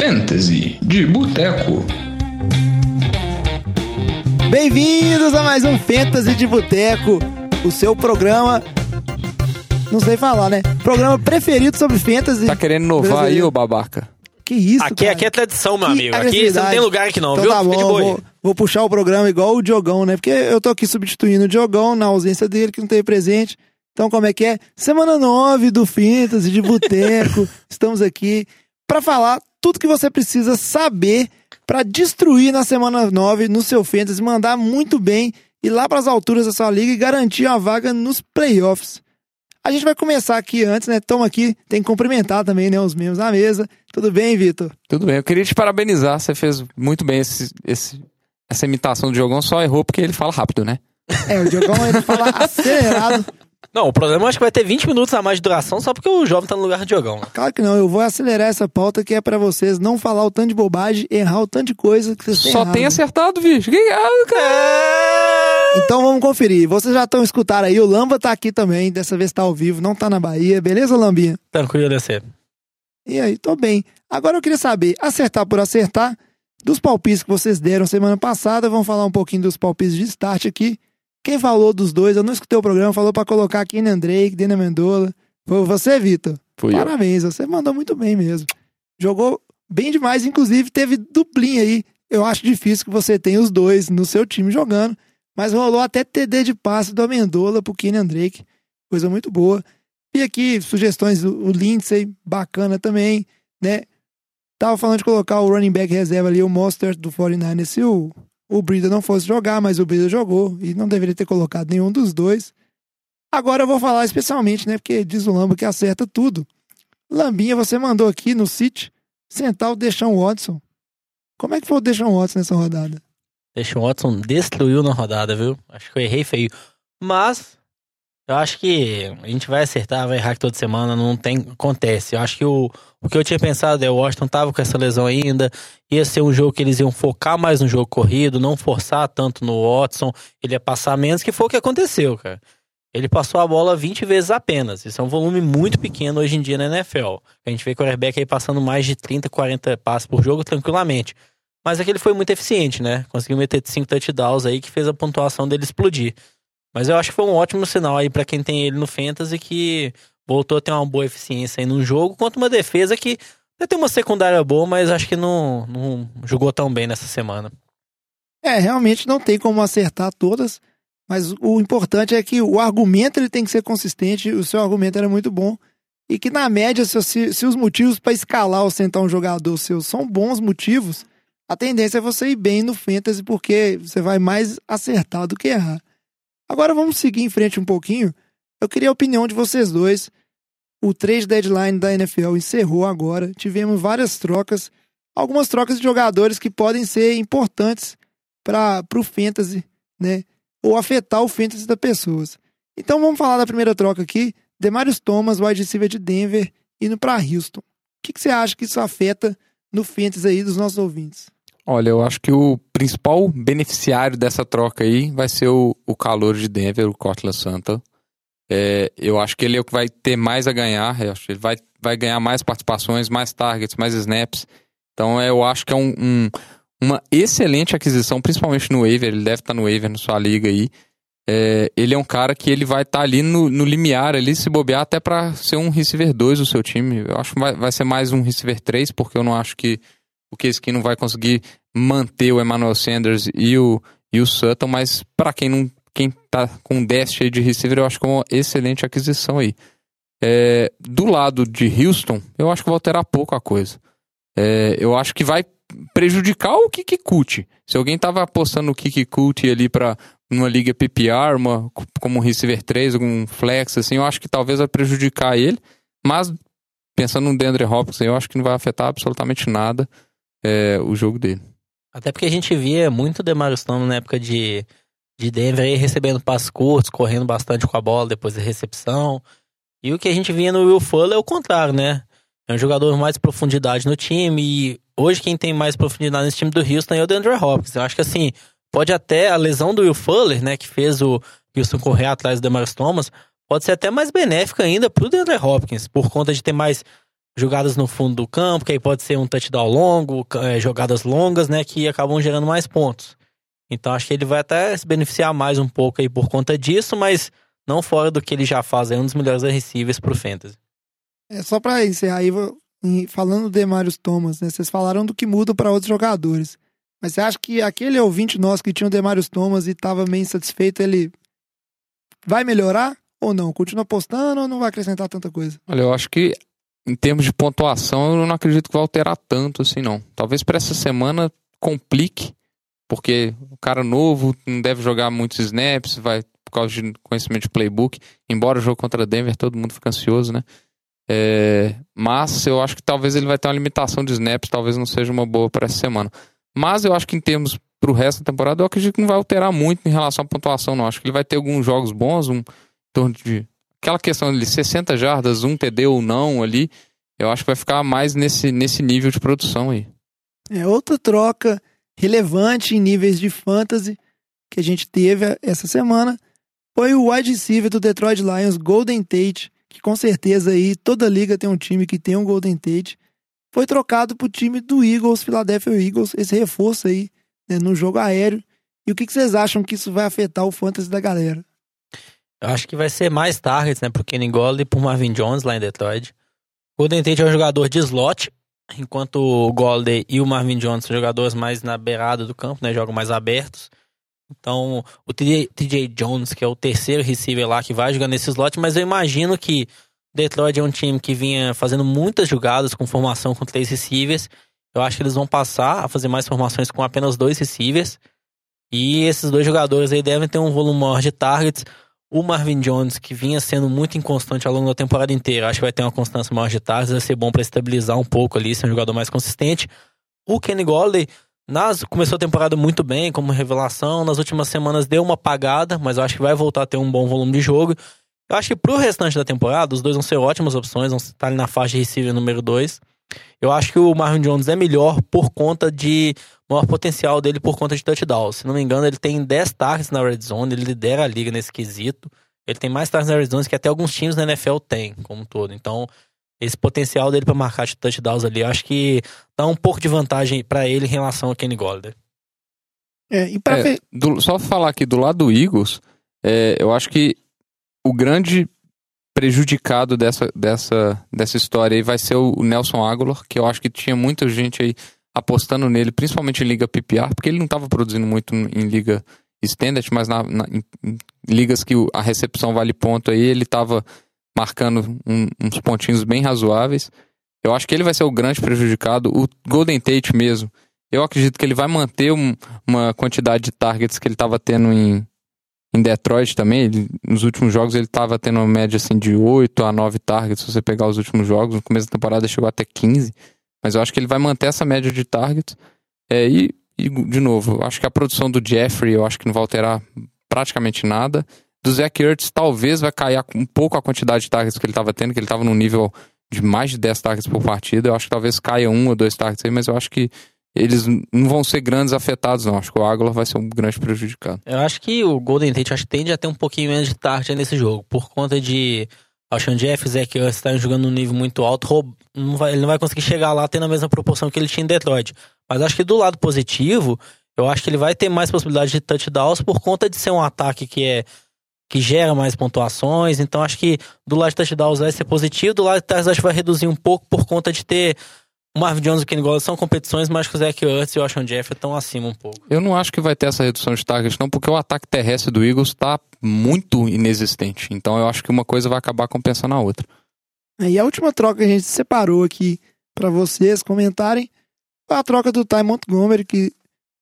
Fantasy de Boteco. Bem-vindos a mais um Fantasy de Boteco, o seu programa. Não sei falar, né? Programa preferido sobre Fantasy. Tá querendo inovar aí, ô babaca? Que isso, Aqui, cara? aqui é tradição, meu Que amigo. Aqui você não tem lugar aqui não, Então viu? tá Fica de bom, vou, vou puxar o programa igual o Diogão, né? Porque eu tô aqui substituindo o Diogão na ausência dele, que não teve presente. Então, como é que é? Semana 9 do Fantasy de Boteco. Estamos aqui pra falar tudo que você precisa saber pra destruir na semana 9 no seu Fantasy, mandar muito bem, ir lá pras alturas da sua liga e garantir uma vaga nos playoffs. A gente vai começar aqui antes, né? Toma aqui, tem que cumprimentar também, né? Os membros da mesa. Tudo bem, Vitor? Tudo bem, eu queria te parabenizar, você fez muito bem esse, esse- essa imitação do Diogão, só errou porque ele fala rápido, né? É, o Diogão ele fala acelerado. Não, o problema acho que vai ter 20 minutos a mais de duração só porque o jovem tá no lugar do Diogão. né? Claro que não, eu vou acelerar essa pauta que é pra vocês não falar o tanto de bobagem, errar o tanto de coisa que vocês têm Só errado. tem acertado, bicho. Que ah, cara. Então vamos conferir. Vocês já estão escutando aí, o Lamba tá aqui também, dessa vez tá ao vivo, não tá na Bahia, beleza, Lambinha? Tranquilo, DC. E aí, tô bem. Agora eu queria saber, acertar por acertar, dos palpites que vocês deram semana passada, vamos falar um pouquinho dos palpites de start aqui. Quem falou dos dois, eu não escutei o programa, falou pra colocar Kenny Drake, Dena Mendola. Foi você, Vitor? Fui eu. Parabéns, você mandou muito bem mesmo. Jogou bem demais, inclusive teve duplinha aí. Eu acho difícil que você tenha os dois no seu time jogando, mas rolou até TD de passe do Amendola pro Kenyan Drake. Coisa muito boa. E aqui, sugestões, o Lindsay, bacana também, né? Tava falando de colocar o running back reserva ali, o Monster do 49ers, se o, o Brida não fosse jogar, mas o Brida jogou e não deveria ter colocado nenhum dos dois. Agora eu vou falar especialmente, né? Porque diz o Lambo que acerta tudo. Lambinha, você mandou aqui no City sentar o Deshaun Watson. Como é que foi o Deshaun Watson nessa rodada? Deixa o Watson destruiu na rodada, viu? Acho que eu errei feio. Mas, eu acho que a gente vai acertar, vai errar toda semana, não tem. Acontece. Eu acho que o, o que eu tinha pensado é o Washington tava com essa lesão ainda. Ia ser um jogo que eles iam focar mais no jogo corrido, não forçar tanto no Watson. Ele ia passar menos, que foi o que aconteceu, cara. Ele passou a bola 20 vezes apenas. Isso é um volume muito pequeno hoje em dia na NFL. A gente vê quarterback aí passando mais de 30, 40 passos por jogo tranquilamente. Mas é que ele foi muito eficiente, né? Conseguiu meter cinco touchdowns aí que fez a pontuação dele explodir. Mas eu acho que foi um ótimo sinal aí pra quem tem ele no Fantasy que voltou a ter uma boa eficiência aí num jogo contra uma defesa que até tem uma secundária boa, mas acho que não, não jogou tão bem nessa semana. É, realmente não tem como acertar todas, mas o importante é que o argumento ele tem que ser consistente, o seu argumento era muito bom, e que na média, se- se os motivos para escalar ou sentar um jogador seu são bons motivos, a tendência é você ir bem no Fantasy, porque você vai mais acertar do que errar. Agora vamos seguir em frente um pouquinho. Eu queria a opinião de vocês dois. O trade deadline da NFL encerrou agora. Tivemos várias trocas, algumas trocas de jogadores que podem ser importantes para o fantasy, né? Ou afetar o fantasy das pessoas. Então vamos falar da primeira troca aqui. Demarius Thomas, wide receiver de Denver, indo para Houston. O que, que você acha que isso afeta no fantasy aí dos nossos ouvintes? Olha, eu acho que o principal beneficiário dessa troca aí vai ser o, o calor de Denver, o Cortland Santa. É, eu acho que ele é o que vai ter mais a ganhar. Eu acho que ele vai, vai ganhar mais participações, mais targets, mais snaps. Então é, eu acho que é um, um- uma excelente aquisição, principalmente no waiver. Ele deve estar no waiver na sua liga aí. É, ele é um cara que ele vai estar ali no, no limiar, ali, se bobear, até para ser um receiver 2 do seu time. Eu acho que vai, vai ser mais um receiver 3, porque eu não acho que o Case Keenum vai conseguir manter o Emmanuel Sanders e o, e o Sutton, mas para quem não quem tá com déficit de receiver, eu acho que é uma excelente aquisição aí. É, do lado de Houston, eu acho que vai alterar pouco a coisa. É, eu acho que vai prejudicar o Kikikuti. Se alguém tava apostando no Kikikuti ali para numa liga PPR, uma, como um receiver 3, algum flex, assim, eu acho que talvez vai prejudicar ele, mas pensando no DeAndre Hopkins, eu acho que não vai afetar absolutamente nada é, o jogo dele. Até porque a gente via muito Demarius Thomas na época de, de Denver aí recebendo passos curtos, correndo bastante com a bola depois da recepção. E o que a gente via no Will Fuller é o contrário, né? É um jogador mais profundidade no time e hoje quem tem mais profundidade nesse time do Houston é o DeAndre Hopkins. Eu acho que assim, pode até a lesão do Will Fuller, né, que fez o Houston correr atrás do Demarius Thomas, pode ser até mais benéfica ainda pro DeAndre Hopkins, por conta de ter mais jogadas no fundo do campo, que aí pode ser um touchdown longo, é, jogadas longas, né, que acabam gerando mais pontos. Então acho que ele vai até se beneficiar mais um pouco aí por conta disso, mas não fora do que ele já faz, é um dos melhores receivers pro Fantasy. É só para encerrar aí, falando do Demarius Thomas, né? Vocês falaram do que muda para outros jogadores. Mas você acha que aquele ouvinte nosso que tinha o Demarius Thomas e estava meio insatisfeito, ele vai melhorar ou não? Continua apostando ou não vai acrescentar tanta coisa? Olha, eu acho que em termos de pontuação, eu não acredito que vai alterar tanto assim, não. Talvez para essa semana complique, porque o cara novo não deve jogar muitos snaps, vai por causa de conhecimento de playbook. Embora o jogo contra Denver, todo mundo fica ansioso, né? É, mas eu acho que talvez ele vai ter uma limitação de snaps, talvez não seja uma boa para essa semana. Mas eu acho que em termos para o resto da temporada, eu acredito que não vai alterar muito em relação à pontuação, não. Acho que ele vai ter alguns jogos bons, um em torno de. Aquela questão de 60 jardas, um TD ou não ali, eu acho que vai ficar mais nesse, nesse nível de produção aí. É outra troca relevante em níveis de fantasy que a gente teve essa semana foi o wide receiver do Detroit Lions, Golden Tate, que com certeza aí toda liga tem um time que tem um Golden Tate. Foi trocado pro time do Eagles, Philadelphia Eagles, esse reforço aí né, no jogo aéreo. E o que vocês acham que isso vai afetar o fantasy da galera? Eu acho que vai ser mais targets, né, pro Kenny Golladay e pro Marvin Jones lá em Detroit. O Golden Tate é um jogador de slot, enquanto o Golladay e o Marvin Jones são jogadores mais na beirada do campo, né, jogam mais abertos. Então, o TJ Jones, que é o terceiro receiver lá que vai jogar nesse slot, mas eu imagino que Detroit é um time que vinha fazendo muitas jogadas com formação com três receivers. Eu acho que eles vão passar a fazer mais formações com apenas dois receivers. E esses dois jogadores aí devem ter um volume maior de targets. O Marvin Jones, que vinha sendo muito inconstante ao longo da temporada inteira, acho que vai ter uma constância maior de targets, vai ser bom para estabilizar um pouco ali, ser um jogador mais consistente. O Kenny Golladay nas, começou a temporada muito bem, como revelação. Nas últimas semanas deu uma apagada, mas eu acho que vai voltar a ter um bom volume de jogo. Eu acho que pro restante da temporada, os dois vão ser ótimas opções, vão estar ali na faixa de receiver número 2. Eu acho que o Marvin Jones é melhor por conta de maior potencial dele por conta de touchdown. Se não me engano, ele tem 10 targets na red zone, ele lidera a liga nesse quesito. Ele tem mais targets na red zone que até alguns times na NFL têm, como um todo. Então, esse potencial dele para marcar de touchdowns ali, acho que dá um pouco de vantagem para ele em relação a Kenny Golladay. É, e pra é, do, só falar aqui do lado do Eagles, é, eu acho que o grande prejudicado dessa, dessa, dessa história aí vai ser o Nelson Aguilar, que eu acho que tinha muita gente aí apostando nele, principalmente em liga PPR, porque ele não estava produzindo muito em liga standard, mas na, na em, em ligas que a recepção vale ponto aí, ele estava marcando um, uns pontinhos bem razoáveis. Eu acho que ele vai ser o grande prejudicado. O Golden Tate mesmo, eu acredito que ele vai manter um, uma quantidade de targets que ele estava tendo em, em Detroit também. Ele, nos últimos jogos ele estava tendo uma média assim, de 8 a 9 targets, se você pegar os últimos jogos. No começo da temporada chegou até 15. Mas eu acho que ele vai manter essa média de targets. É, e, e, de novo, acho que a produção do Jeffrey, eu acho que não vai alterar praticamente nada do Zach Ertz talvez vai cair um pouco a quantidade de targets que ele estava tendo, que ele estava num nível de mais de 10 targets por partida. Eu acho que talvez caia um ou dois targets aí, mas eu acho que eles não vão ser grandes afetados, não. Acho que o Aguilar vai ser um grande prejudicado. Eu acho que o Golden Tate acho que tende a ter um pouquinho menos de target nesse jogo, por conta de Alshon Jeff e Zach Ertz estarem jogando num nível muito alto, não vai, ele não vai conseguir chegar lá tendo a mesma proporção que ele tinha em Detroit. Mas acho que do lado positivo, eu acho que ele vai ter mais possibilidade de touchdowns por conta de ser um ataque que é que gera mais pontuações. Então acho que do lado de touchdowns vai ser positivo, do lado de que vai reduzir um pouco por conta de ter o Marvin Jones e o Kenny Golladay são competições, mas que o Zach Ertz e o Ashon Jeffrey estão acima um pouco. Eu não acho que vai ter essa redução de targets não, porque o ataque terrestre do Eagles está muito inexistente. Então eu acho que uma coisa vai acabar compensando a outra. E a última troca que a gente separou aqui para vocês comentarem foi a troca do Ty Montgomery, que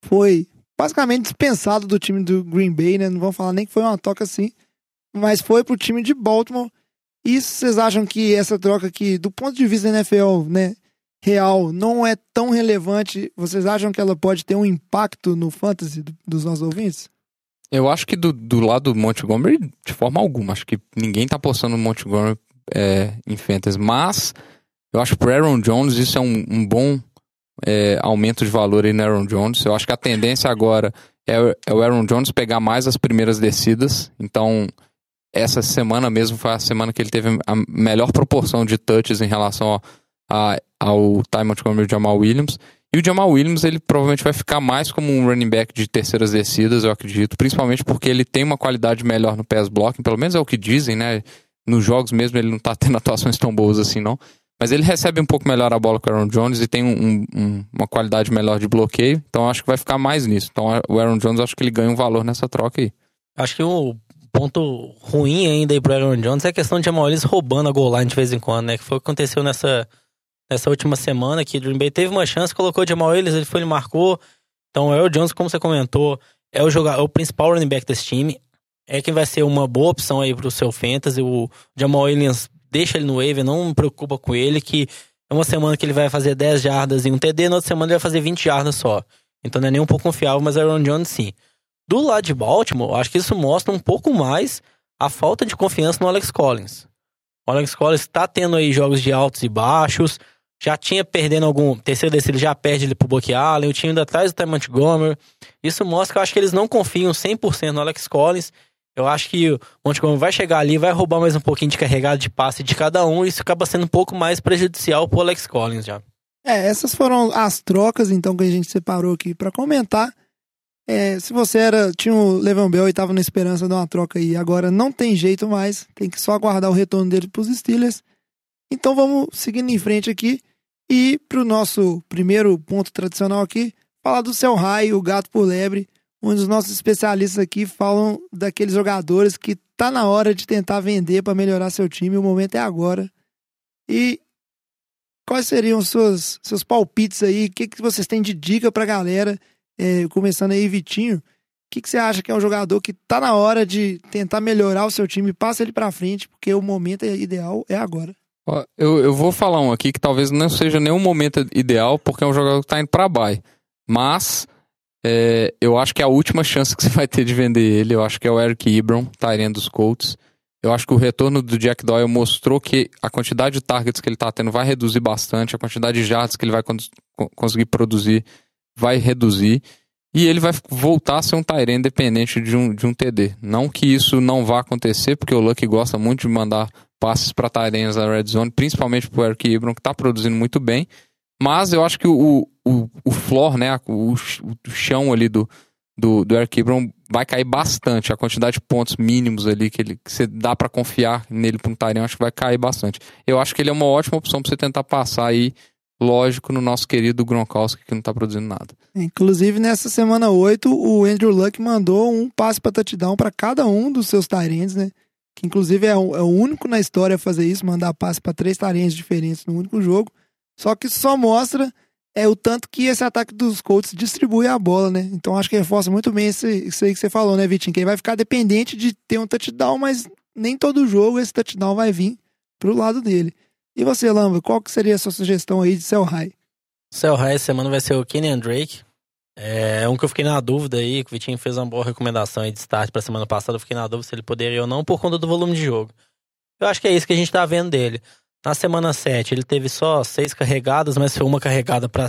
foi basicamente dispensado do time do Green Bay, né? Não vamos falar nem que foi uma troca assim, mas foi pro time de Baltimore. E vocês acham que essa troca aqui, do ponto de vista da NFL, né, real, não é tão relevante? Vocês acham que ela pode ter um impacto no fantasy dos nossos ouvintes? Eu acho que do, do lado do Montgomery, de forma alguma. Acho que ninguém tá apostando no Montgomery é, em fantasy. Mas eu acho que pro Aaron Jones isso é um, um bom é, aumento de valor aí no Aaron Jones. Eu acho que a tendência agora é, é o Aaron Jones pegar mais as primeiras descidas. Então, essa semana mesmo foi a semana que ele teve a melhor proporção de touches em relação a, ao Ty Montgomery e o Jamal Williams. E o Jamal Williams, ele provavelmente vai ficar mais como um running back de terceiras descidas, eu acredito, principalmente porque ele tem uma qualidade melhor no pass blocking, pelo menos é o que dizem, né? Nos jogos mesmo ele não tá tendo atuações tão boas assim, não. Mas ele recebe um pouco melhor a bola com o Aaron Jones e tem um, um, uma qualidade melhor de bloqueio, então acho que vai ficar mais nisso. Então o Aaron Jones, acho que ele ganha um valor nessa troca aí. Acho que o ponto ruim ainda aí pro Aaron Jones é a questão de Jamal Williams roubando a goal line de vez em quando, né? Que foi o que aconteceu nessa nessa última semana que o Green Bay teve uma chance, colocou o Jamal Williams, ele foi, ele marcou. Então, o Aaron Jones, como você comentou, é o jogador, é o principal running back desse time. É quem vai ser uma boa opção aí pro seu fantasy. O Jamal Williams deixa ele no waiver, não me preocupa com ele, que é uma semana que ele vai fazer 10 jardas e um TD, na outra semana ele vai fazer 20 jardas só. Então não é nem um pouco confiável, mas o Aaron Jones sim. Do lado de Baltimore, acho que isso mostra um pouco mais a falta de confiança no Alex Collins. O Alex Collins está tendo aí jogos de altos e baixos, já tinha perdendo algum terceiro descido, ele já perde ele pro Bucky Allen, o time ainda atrás do Ty Montgomery. Isso mostra que eu acho que eles não confiam 100% no Alex Collins. Eu acho que o Montgomery vai chegar ali, vai roubar mais um pouquinho de carregado de passe de cada um, e isso acaba sendo um pouco mais prejudicial pro Alex Collins já. É, essas foram as trocas então que a gente separou aqui para comentar. É, se você era tinha o Levan Bell e estava na esperança de uma troca aí, agora não tem jeito mais, tem que só aguardar o retorno dele para os Steelers. Então vamos seguindo em frente aqui. E para o nosso primeiro ponto tradicional aqui, falar do Céu Raio, o gato por lebre. Um dos nossos especialistas aqui falam daqueles jogadores que tá na hora de tentar vender para melhorar seu time. O momento é agora. E quais seriam os seus, seus palpites aí? O que, que vocês têm de dica para a galera? É, começando aí, Vitinho. O que, que você acha que é um jogador que tá na hora de tentar melhorar o seu time? Passa ele para frente, porque o momento ideal é agora. Eu, eu vou falar um aqui que talvez não seja nenhum momento ideal, porque é um jogador que está indo para bye. Mas é, eu acho que é a última chance que você vai ter de vender ele. Eu acho que é o Eric Ebron, Tyrene dos Colts. Eu acho que o retorno do Jack Doyle mostrou que a quantidade de targets que ele está tendo vai reduzir bastante, a quantidade de jardas que ele vai conseguir produzir vai reduzir. E ele vai voltar a ser um Tyrene dependente de um, de um TD. Não que isso não vá acontecer, porque o Luck gosta muito de mandar passes para Tyrens da Red Zone, principalmente para o Eric Ebron, que está produzindo muito bem. Mas eu acho que o, o, o floor, né, o, o chão ali do, do, do Eric Ebron vai cair bastante. A quantidade de pontos mínimos ali que, ele, que você dá para confiar nele para um Tyrene, acho que vai cair bastante. Eu acho que ele é uma ótima opção para você tentar passar aí, lógico, no nosso querido Gronkowski, que não está produzindo nada. Inclusive, nessa semana 8, o Andrew Luck mandou um passe para touchdown para cada um dos seus Tyrants, né? Que inclusive é o, é o único na história a fazer isso, mandar passe para três tareas diferentes no único jogo. Só que só mostra é o tanto que esse ataque dos Colts distribui a bola, né? Então acho que reforça muito bem isso, isso aí que você falou, né, Vitinho? Que ele vai ficar dependente de ter um touchdown, mas nem todo jogo esse touchdown vai vir pro lado dele. E você, Lamba, qual que seria a sua sugestão aí de Cell High? Cell High essa semana vai ser o Kenyan Drake. É um que eu fiquei na dúvida aí, que o Vitinho fez uma boa recomendação aí de start pra semana passada. Eu fiquei na dúvida se ele poderia ou não, por conta do volume de jogo. Eu acho que é isso que a gente tá vendo dele. Na semana 7, ele teve só seis carregadas, mas foi uma carregada para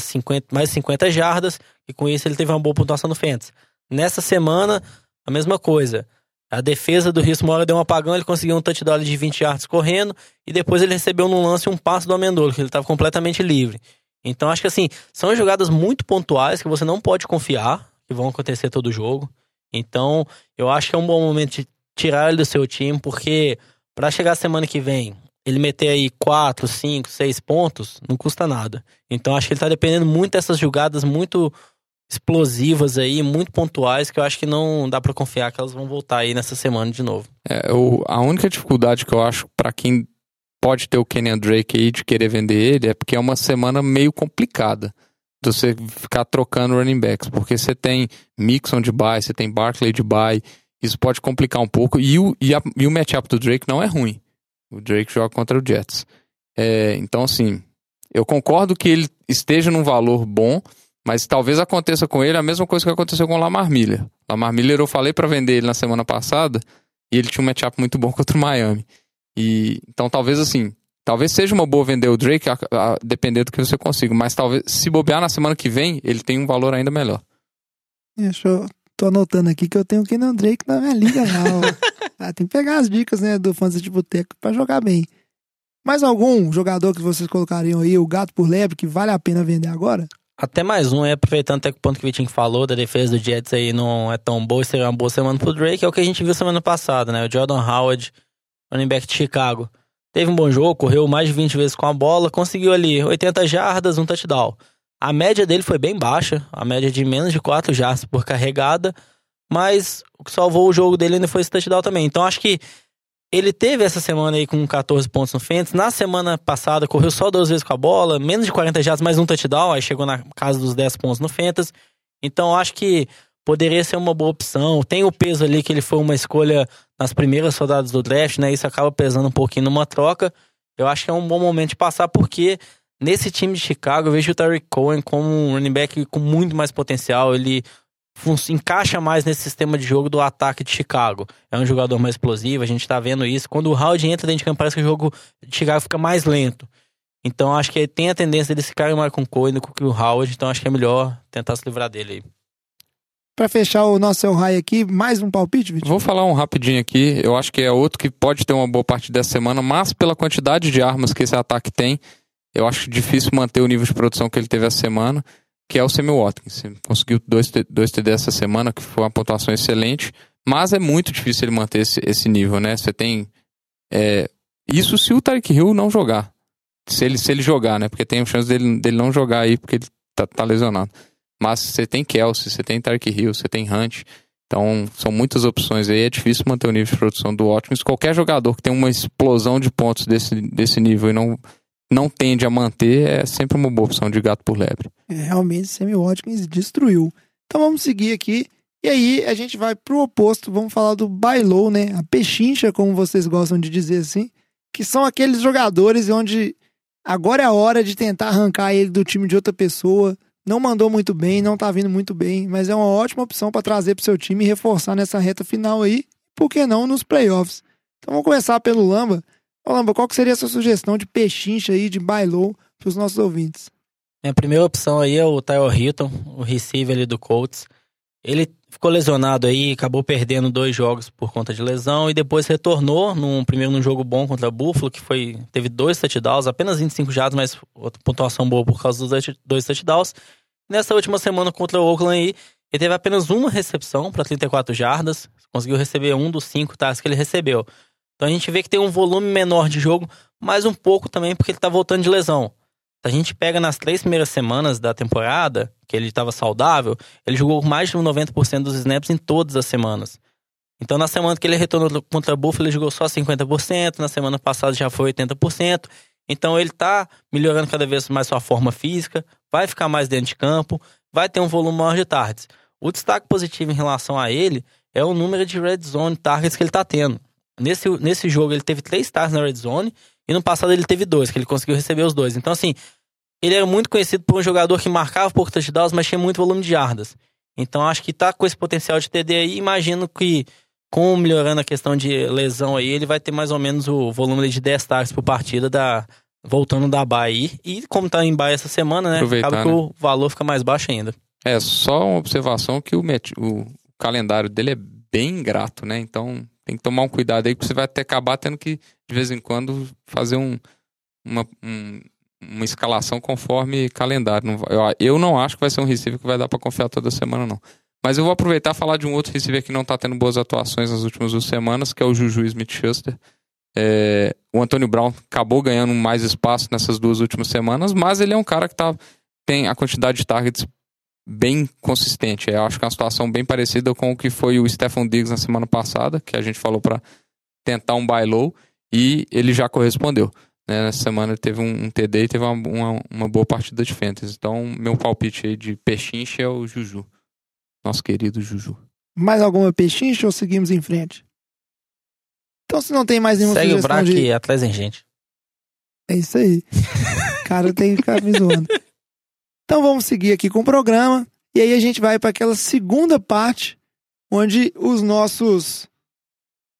mais 50 jardas, e com isso ele teve uma boa pontuação no Fantasy. Nessa semana, a mesma coisa. A defesa do Risco Mora deu um apagão, ele conseguiu um touchdown de 20 yards correndo, e depois ele recebeu no lance um passo do Amendola, que ele estava completamente livre. Então acho que assim, são jogadas muito pontuais que você não pode confiar que vão acontecer todo jogo. Então, eu acho que é um bom momento de tirar ele do seu time, porque para chegar semana que vem, ele meter aí 4, 5, 6 pontos, não custa nada. Então, acho que ele tá dependendo muito dessas jogadas muito explosivas aí, muito pontuais, que eu acho que não dá para confiar que elas vão voltar aí nessa semana de novo. É, eu, a única dificuldade que eu acho para quem pode ter o Kenyan Drake aí de querer vender ele é porque é uma semana meio complicada de você ficar trocando running backs, porque você tem Mixon de bye, você tem Barkley de bye, isso pode complicar um pouco, e o, e, a, e o matchup do Drake não é ruim. O Drake joga contra o Jets. É, então, assim, eu concordo que ele esteja num valor bom, mas talvez aconteça com ele a mesma coisa que aconteceu com o Lamar Miller. Lamar Miller eu falei para vender ele na semana passada, e ele tinha um matchup muito bom contra o Miami. E então talvez assim, talvez seja uma boa vender o Drake, a, a, dependendo do que você consiga, mas talvez se bobear na semana que vem, ele tem um valor ainda melhor. Deixa eu tô anotando aqui que eu tenho que o Drake na minha liga lá. ah, tem que pegar as dicas, né, do Fantasy de Boteco pra jogar bem. Mais algum jogador que vocês colocariam aí, o gato por lebre, que vale a pena vender agora? Até mais um, é aproveitando até o ponto que o Vitinho falou, da defesa do Jets aí não é tão boa, seria uma boa semana pro Drake, é o que a gente viu semana passada, né? O Jordan Howard, running back de Chicago. Teve um bom jogo, correu mais de 20 vezes com a bola, conseguiu ali 80 jardas, um touchdown. A média dele foi bem baixa, a média de menos de 4 jardas por carregada, mas o que salvou o jogo dele ainda foi esse touchdown também. Então acho que ele teve essa semana aí com 14 pontos no Fênix. Na semana passada, correu só duas vezes com a bola, menos de 40 jardas, mais um touchdown, aí chegou na casa dos 10 pontos no Fênix. Então acho que poderia ser uma boa opção. Tem o peso ali que ele foi uma escolha nas primeiras rodadas do draft, né? Isso acaba pesando um pouquinho numa troca. Eu acho que é um bom momento de passar, porque nesse time de Chicago eu vejo o Tariq Cohen como um running back com muito mais potencial. Ele encaixa mais nesse sistema de jogo do ataque de Chicago. É um jogador mais explosivo, a gente tá vendo isso. Quando o Howard entra dentro de campo, parece que o jogo de Chicago fica mais lento. Então acho que tem a tendência dele ficar mais com o Cohen do que o Howard, então acho que é melhor tentar se livrar dele aí. Pra fechar o nosso El High aqui, mais um palpite, Vitor? Vou falar um rapidinho aqui. Eu acho que é outro que pode ter uma boa parte dessa semana, mas pela quantidade de armas que esse ataque tem, eu acho difícil manter o nível de produção que ele teve essa semana que é o Sammy Watkins. Conseguiu dois, dois TD essa semana, que foi uma pontuação excelente, mas é muito difícil ele manter esse, esse nível, né? Você tem. É, isso se o Tarek Hill não jogar. Se ele, se ele jogar, né? Porque tem a chance dele, dele não jogar aí, porque ele tá, tá lesionado. Mas você tem Kelsey, você tem Tarek Hill, você tem Hunt. Então, são muitas opções aí. É difícil manter o nível de produção do Watkins. Qualquer jogador que tem uma explosão de pontos desse, desse nível e não não tende a manter, é sempre uma boa opção de gato por lebre. É, realmente, Sammy Watkins destruiu. Então vamos seguir aqui. E aí a gente vai pro oposto, vamos falar do bailou, né? A pechincha, como vocês gostam de dizer assim, que são aqueles jogadores onde agora é a hora de tentar arrancar ele do time de outra pessoa. Não mandou muito bem, não tá vindo muito bem, mas é uma ótima opção para trazer pro seu time e reforçar nessa reta final aí, por que não nos playoffs. Então vamos começar pelo Lamba. Ô, Lamba, qual que seria a sua sugestão de pechincha aí, de bailou, para os nossos ouvintes? Minha primeira opção aí é o Tyler Hilton, o receiver ali do Colts. Ele ficou lesionado aí, acabou perdendo dois jogos por conta de lesão e depois retornou num primeiro num jogo bom contra Buffalo, que foi teve dois touchdowns, apenas 25 jardas, mas pontuação boa por causa dos dois touchdowns. Nessa última semana contra o Oakland aí, ele teve apenas uma recepção para 34 jardas, conseguiu receber um dos cinco tasks que ele recebeu. Então a gente vê que tem um volume menor de jogo, mas um pouco também porque ele tá voltando de lesão. Se a gente pega nas três primeiras semanas da temporada, que ele estava saudável, ele jogou mais de 90% dos snaps em todas as semanas. Então, na semana que ele retornou contra o Buffalo, ele jogou só 50%, na semana passada já foi 80%. Então, ele está melhorando cada vez mais sua forma física, vai ficar mais dentro de campo, vai ter um volume maior de targets. O destaque positivo em relação a ele é o número de red zone targets que ele está tendo. Nesse, nesse jogo ele teve três stars na red zone e no passado ele teve dois, que ele conseguiu receber os dois. Então, assim, ele era muito conhecido por um jogador que marcava pouco touchdowns, mas tinha muito volume de jardas. Então, acho que tá com esse potencial de TD aí. Imagino que, com melhorando a questão de lesão aí, ele vai ter mais ou menos o volume de 10 targets por partida da, voltando da Bahia. E como tá em Bahia essa semana, né? Aproveitar, acaba que né? o valor fica mais baixo ainda. É só uma observação que o, met- o calendário dele é bem ingrato, né? Então tem que tomar um cuidado aí, porque você vai até acabar tendo que, de vez em quando, fazer um, uma, um- uma escalação conforme calendário. Eu, eu não acho que vai ser um receiver que vai dar para confiar toda semana, não. Mas eu vou aproveitar e falar de um outro receiver que não tá tendo boas atuações nas últimas duas semanas, que é o Juju Smith-Schuster. É, o Antônio Brown acabou ganhando mais espaço nessas duas últimas semanas, mas ele é um cara que tá, tem a quantidade de targets bem consistente. Eu acho que é uma situação bem parecida com o que foi o Stefan Diggs na semana passada, que a gente falou para tentar um buy low, e ele já correspondeu. né? Nessa semana ele teve um, um TD e teve uma, uma, uma boa partida de fantasy. Então, meu palpite aí de pechincha é o Juju. Nosso querido Juju. Mais alguma pechincha ou seguimos em frente? Então, se não tem mais nenhuma Segue o Braque de... atrás em gente. É isso aí. cara tem que ficar me zoando. Então vamos seguir aqui com o programa. E aí a gente vai para aquela segunda parte, onde os nossos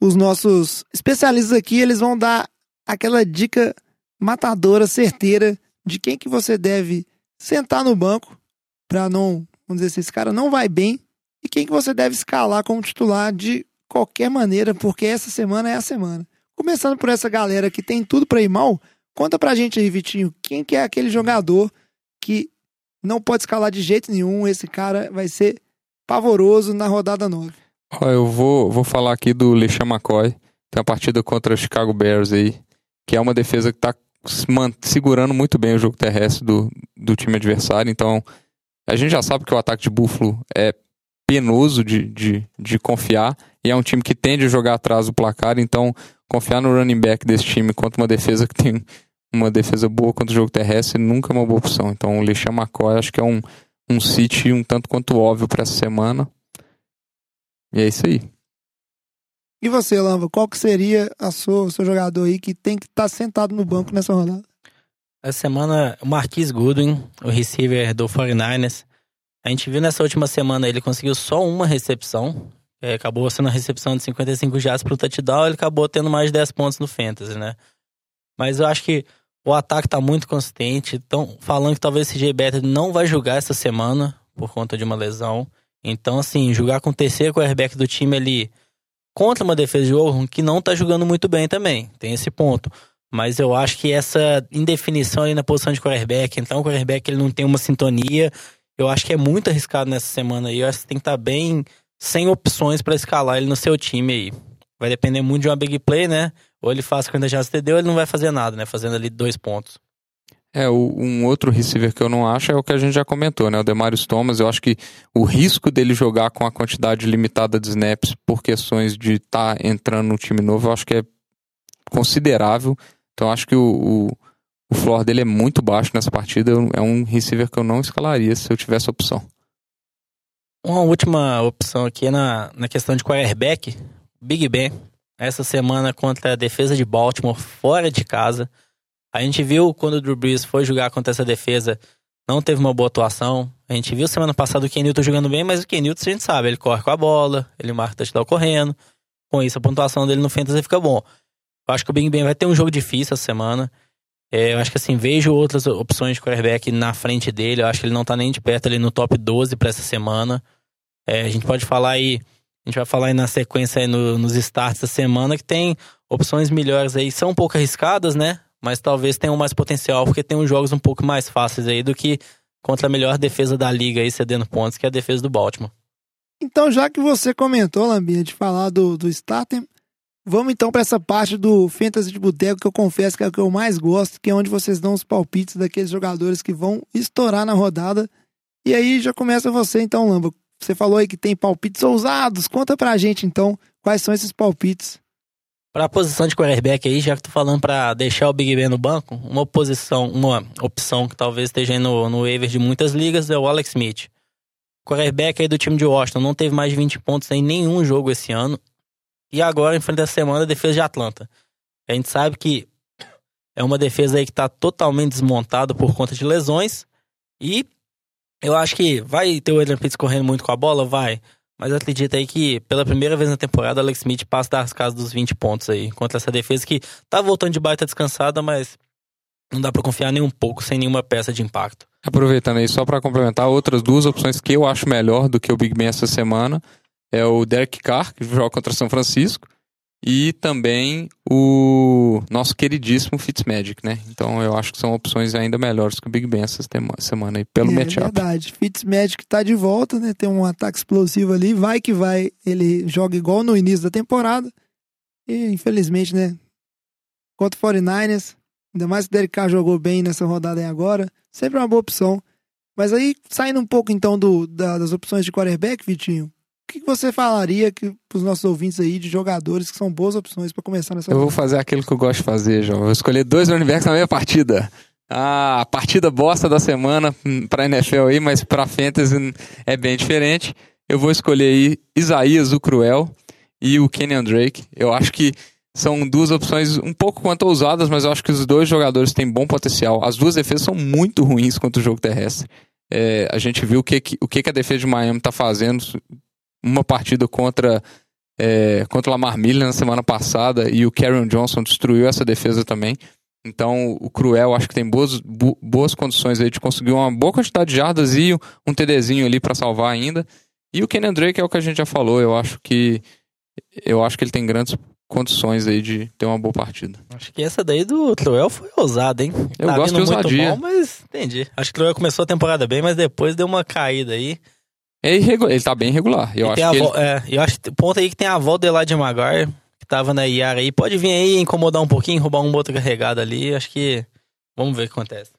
os nossos especialistas aqui, eles vão dar aquela dica matadora, certeira, de quem que você deve sentar no banco para não, vamos dizer assim, esse cara não vai bem, e quem que você deve escalar como titular de qualquer maneira, porque essa semana é a semana. Começando por essa galera que tem tudo para ir mal, Conta pra gente aí, Vitinho, quem que é aquele jogador que não pode escalar de jeito nenhum, esse cara vai ser pavoroso na rodada 9. Ó, eu vou, vou falar aqui do LeSean McCoy, tem uma partida contra o Chicago Bears aí, que é uma defesa que tá segurando muito bem o jogo terrestre do, do time adversário, então a gente já sabe que o ataque de Buffalo é penoso de, de, de confiar, e é um time que tende a jogar atrás do placar, então confiar no running back desse time contra uma defesa que tem uma defesa boa contra o jogo terrestre nunca é uma boa opção. Então o LeSean McCoy acho que é um, um City um tanto quanto óbvio para essa semana. E é isso aí. E você, Lamba, qual que seria a sua, o seu jogador aí que tem que estar tá sentado no banco nessa rodada? Essa semana, o Marquis Goodwin, o receiver do 49ers. A gente viu nessa última semana ele conseguiu só uma recepção. É, acabou sendo uma recepção de 55 jardas para o touchdown. Ele acabou tendo mais de 10 pontos no Fantasy, né? Mas eu acho que o ataque tá muito consistente. Estão falando que talvez esse G-Beta não vai jogar essa semana por conta de uma lesão. Então, assim, jogar com o terceiro quarterback do time ali contra uma defesa de Oregon que não tá jogando muito bem também. Tem esse ponto. Mas eu acho que essa indefinição ali na posição de quarterback, então o quarterback ele não tem uma sintonia, eu acho que é muito arriscado nessa semana aí. Eu acho que tem que estar tá bem sem opções para escalar ele no seu time aí. Vai depender muito de uma big play, né? Ou ele faz 50 jardas TD ou ele não vai fazer nada, né? Fazendo ali dois pontos. É, um outro receiver que eu não acho é o que a gente já comentou, né? O Demarius Thomas, eu acho que o risco dele jogar com a quantidade limitada de snaps por questões de estar tá entrando no time novo, eu acho que é considerável. Então acho que o, o, o floor dele é muito baixo nessa partida. É um receiver que eu não escalaria se eu tivesse opção. Uma última opção aqui na, na questão de quarterback, Big Ben essa semana contra a defesa de Baltimore, fora de casa. A gente viu quando o Drew Brees foi jogar contra essa defesa, não teve uma boa atuação. A gente viu semana passada o Kenilton jogando bem, mas o Kenilton a gente sabe, ele corre com a bola, ele marca touchdown correndo. Com isso, a pontuação dele no Fantasy fica bom. Eu acho que o Big Ben vai ter um jogo difícil essa semana. É, eu acho que assim, vejo outras opções de quarterback na frente dele. Eu acho que ele não tá nem de perto ali no top 12 para essa semana. É, a gente pode falar aí a gente vai falar aí na sequência aí no, nos starts da semana que tem opções melhores aí. São um pouco arriscadas, né? Mas talvez tenham mais potencial, porque tem uns jogos um pouco mais fáceis aí do que contra a melhor defesa da liga aí, cedendo pontos, que é a defesa do Baltimore. Então, já que você comentou, Lambinha, de falar do, do starter, vamos então para essa parte do Fantasy de Boteco, que eu confesso que é o que eu mais gosto, que é onde vocês dão os palpites daqueles jogadores que vão estourar na rodada. E aí já começa você então, Lamba. Você falou aí que tem palpites ousados. Conta pra gente então quais são esses palpites. Para a posição de quarterback aí, já que tô falando para deixar o Big Ben no banco, uma posição, uma opção que talvez esteja no, no waiver de muitas ligas é o Alex Smith. Quarterback aí do time de Washington não teve mais de 20 pontos em nenhum jogo esse ano. E agora enfrenta a semana a defesa de Atlanta. A gente sabe que é uma defesa aí que está totalmente desmontada por conta de lesões e eu acho que vai ter o Adrian Pitts correndo muito com a bola? Vai. Mas acredito aí que pela primeira vez na temporada, Alex Smith passa das casas dos 20 pontos aí. Contra essa defesa que tá voltando de baita descansada, mas não dá para confiar nem um pouco sem nenhuma peça de impacto. Aproveitando aí, só para complementar, outras duas opções que eu acho melhor do que o Big Ben essa semana é o Derek Carr, que joga contra São Francisco, e também o nosso queridíssimo Fitzmagic, né? Então eu acho que são opções ainda melhores que o Big Ben essa semana aí, pelo é, matchup. É verdade, Fitzmagic tá de volta, né? Tem um ataque explosivo ali, vai que vai, ele joga igual no início da temporada. E infelizmente, né? Contra o 49ers, ainda mais que o Derek Carr jogou bem nessa rodada aí agora, sempre é uma boa opção. Mas aí, saindo um pouco então do, da, das opções de quarterback, Vitinho, que você falaria para os nossos ouvintes aí de jogadores que são boas opções para começar nessa Eu vou fazer aquilo que eu gosto de fazer, João. Eu vou escolher dois running backs na minha partida. Ah, a partida bosta da semana para NFL aí, mas para fantasy é bem diferente. Eu vou escolher aí Isaías, o Cruel, e o Kenyan Drake. Eu acho que são duas opções um pouco quanto ousadas, mas eu acho que os dois jogadores têm bom potencial. As duas defesas são muito ruins contra o jogo terrestre. É, a gente viu o que, o que a defesa de Miami está fazendo uma partida contra é, contra o Lamar Miller na semana passada e o Karen Johnson destruiu essa defesa também. Então o Cruel acho que tem boas, boas condições aí de conseguir uma boa quantidade de jardas e um TDzinho ali para salvar ainda. E o Kenny Drake é o que a gente já falou, eu acho que eu acho que ele tem grandes condições aí de ter uma boa partida. Acho que essa daí do Troel foi ousada, hein? Eu tá gosto de muito ousadia. mal, mas entendi. Acho que o Troel começou a temporada bem, mas depois deu uma caída aí. É irregu- ele tá bem regular. Eu E acho que ele, vo- é, eu acho que o ponto aí que tem a volta de Elijah Maguire, que tava na Iara aí. Pode vir aí incomodar um pouquinho, roubar um outro carregado ali. Acho que. Vamos ver o que acontece.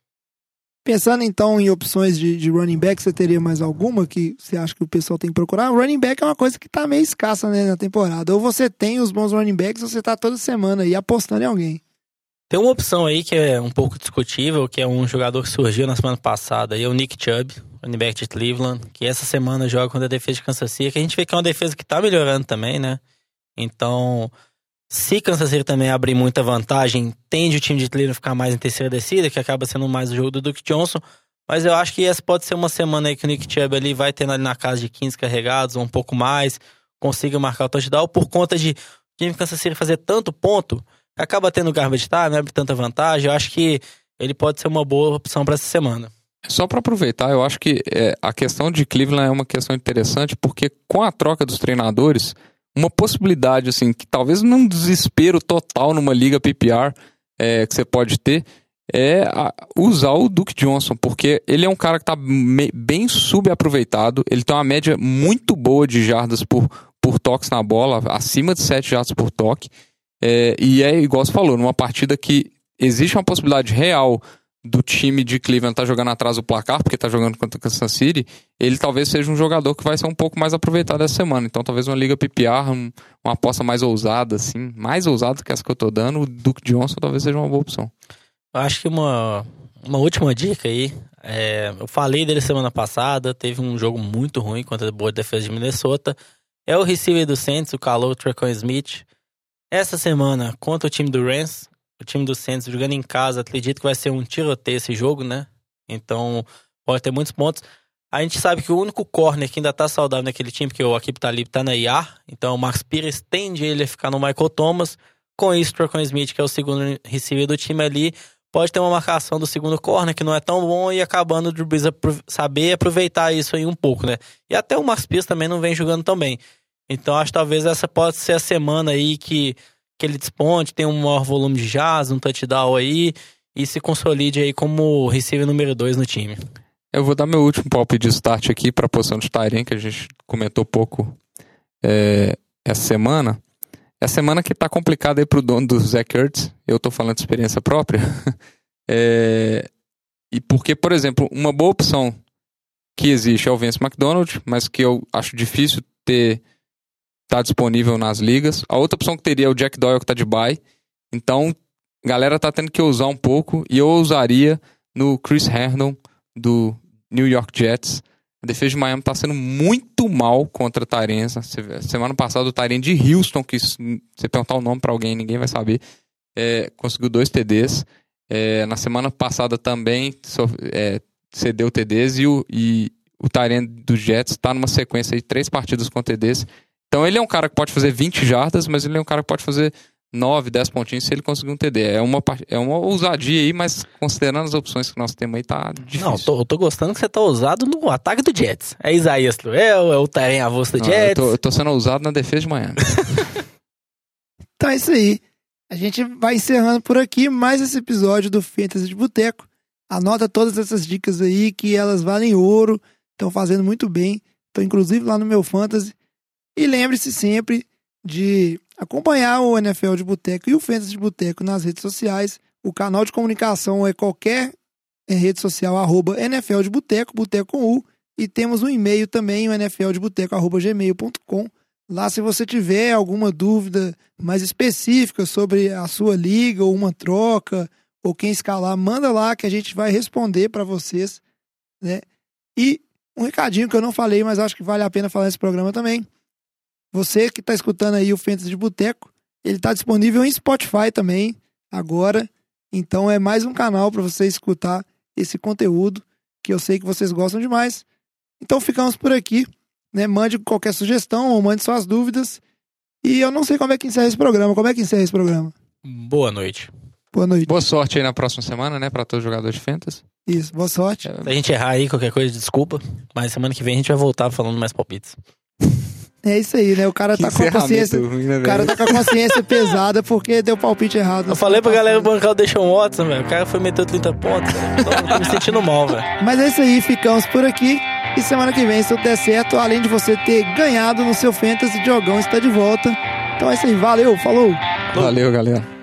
Pensando então em opções de, de running back, você teria mais alguma que você acha que o pessoal tem que procurar? Running back é uma coisa que tá meio escassa né, na temporada. Ou você tem os bons running backs, ou você tá toda semana aí apostando em alguém. Tem uma opção aí que é um pouco discutível, que é um jogador que surgiu na semana passada, aí é o Nick Chubb, running back de Cleveland, que essa semana joga contra a defesa de Kansas City, que a gente vê que é uma defesa que tá melhorando também, né? Então, se Kansas City também abrir muita vantagem, tende o time de Cleveland ficar mais em terceira descida, que acaba sendo mais o jogo do Duke Johnson. Mas eu acho que essa pode ser uma semana aí que o Nick Chubb ali vai tendo ali na casa de 15 carregados, ou um pouco mais, consiga marcar o touchdown, por conta de o time Kansas City fazer tanto ponto, acaba tendo garbage time, não abre tanta vantagem. Eu acho que ele pode ser uma boa opção para essa semana. Só para aproveitar, eu acho que é, a questão de Cleveland é uma questão interessante, porque com a troca dos treinadores, uma possibilidade, assim, que talvez num desespero total numa liga PPR é, que você pode ter, é a- usar o Duke Johnson, porque ele é um cara que tá me- bem subaproveitado, ele tem uma média muito boa de jardas por, por toques na bola, acima de 7 jardas por toque, é, e é igual você falou, numa partida que existe uma possibilidade real do time de Cleveland estar jogando atrás do placar, porque está jogando contra o Kansas City, ele talvez seja um jogador que vai ser um pouco mais aproveitado essa semana. Então, talvez uma liga PPR, um- uma aposta mais ousada, assim, mais ousada que essa que eu tô dando, o Duke Johnson talvez seja uma boa opção. Acho que uma, uma última dica aí. é, eu falei dele semana passada, teve um jogo muito ruim contra a boa defesa de Minnesota. É o receiver do Saints, o calor Tracon Smith. Essa semana, contra o time do Rams, o time do Saints jogando em casa, acredito que vai ser um tiroteio esse jogo, né? Então, pode ter muitos pontos. A gente sabe que o único corner que ainda tá saudável naquele time, porque o Akip Talib tá na IAR, então o Max Pires tende ele a ficar no Michael Thomas. Com isso, o Tracon Smith, que é o segundo receiver do time ali, pode ter uma marcação do segundo corner que não é tão bom e acabando apro- saber aproveitar isso aí um pouco, né? E até o Max Pierce também não vem jogando tão bem. Então acho que talvez essa pode ser a semana aí que, que ele desponte, tem um maior volume de jazz, um touchdown aí e se consolide aí como receiver número 2 no time. Eu vou dar meu último palpite de start aqui para a posição de Tyrene, que a gente comentou pouco é, essa semana. É a semana que tá complicada aí pro dono do Zach Ertz. Eu tô falando de experiência própria. É, e porque, por exemplo, uma boa opção que existe é o Vince McDonald, mas que eu acho difícil ter tá disponível nas ligas. A outra opção que teria é o Jack Doyle que tá de bye. Então, a galera tá tendo que usar um pouco e eu usaria no Chris Herndon do New York Jets. A defesa de Miami tá sendo muito mal contra a Tarenza. Semana passada o Taren de Houston, que se perguntar o nome pra alguém, ninguém vai saber, é, conseguiu dois TDs. É, na semana passada também é, cedeu TDs e o, e o Tyrene do Jets está numa sequência de três partidas com TDs. Então ele é um cara que pode fazer 20 jardas, mas ele é um cara que pode fazer 9, 10 pontinhos se ele conseguir um TD. É uma, é uma ousadia aí, mas considerando as opções que nós temos aí, tá difícil. Não, eu tô, eu tô gostando que você tá ousado no ataque do Jets. É Isaías Truel, é o Taren Avos do Não, eu, Jets. tô, eu tô sendo ousado na defesa de Miami. Então é isso aí. A gente vai encerrando por aqui mais esse episódio do Fantasy de Boteco. Anota todas essas dicas aí que elas valem ouro, estão fazendo muito bem. Estão inclusive lá no meu Fantasy. E lembre-se sempre de acompanhar o NFL de Boteco e o Fantasy de Boteco nas redes sociais. O canal de comunicação é qualquer eh, rede social, arroba NFL de Boteco, Boteco com U. E temos um e-mail também, o nfldeboteco.gmail.com. Lá, se você tiver alguma dúvida mais específica sobre a sua liga ou uma troca ou quem escalar, manda lá que a gente vai responder para vocês, né? E um recadinho que eu não falei, mas acho que vale a pena falar nesse programa também. Você que está escutando aí o Fantasy de Boteco, ele está disponível em Spotify também agora. Então é mais um canal para você escutar esse conteúdo que eu sei que vocês gostam demais. Então ficamos por aqui né? Mande qualquer sugestão ou mande suas dúvidas. E eu não sei como é que encerra esse programa. Como é que encerra esse programa? Boa noite. Boa noite. Boa sorte aí na próxima semana, né, pra todos os jogadores de Fantasy. Isso, boa sorte. Se a gente errar aí qualquer coisa, desculpa. Mas semana que vem a gente vai voltar falando mais palpites. É isso aí, né? O cara Que tá com a consciência. ruim, né, O cara tá com a consciência pesada porque deu palpite errado. Eu falei pra galera bancar o Deixon Watson, velho. O cara foi meter 30 pontos, velho. Tô, tô me sentindo mal, velho. Mas é isso aí, ficamos por aqui. E semana que vem, se tudo der certo, além de você ter ganhado no seu Fantasy, Diogão está de volta. Então é isso aí, valeu, falou! Valeu, galera.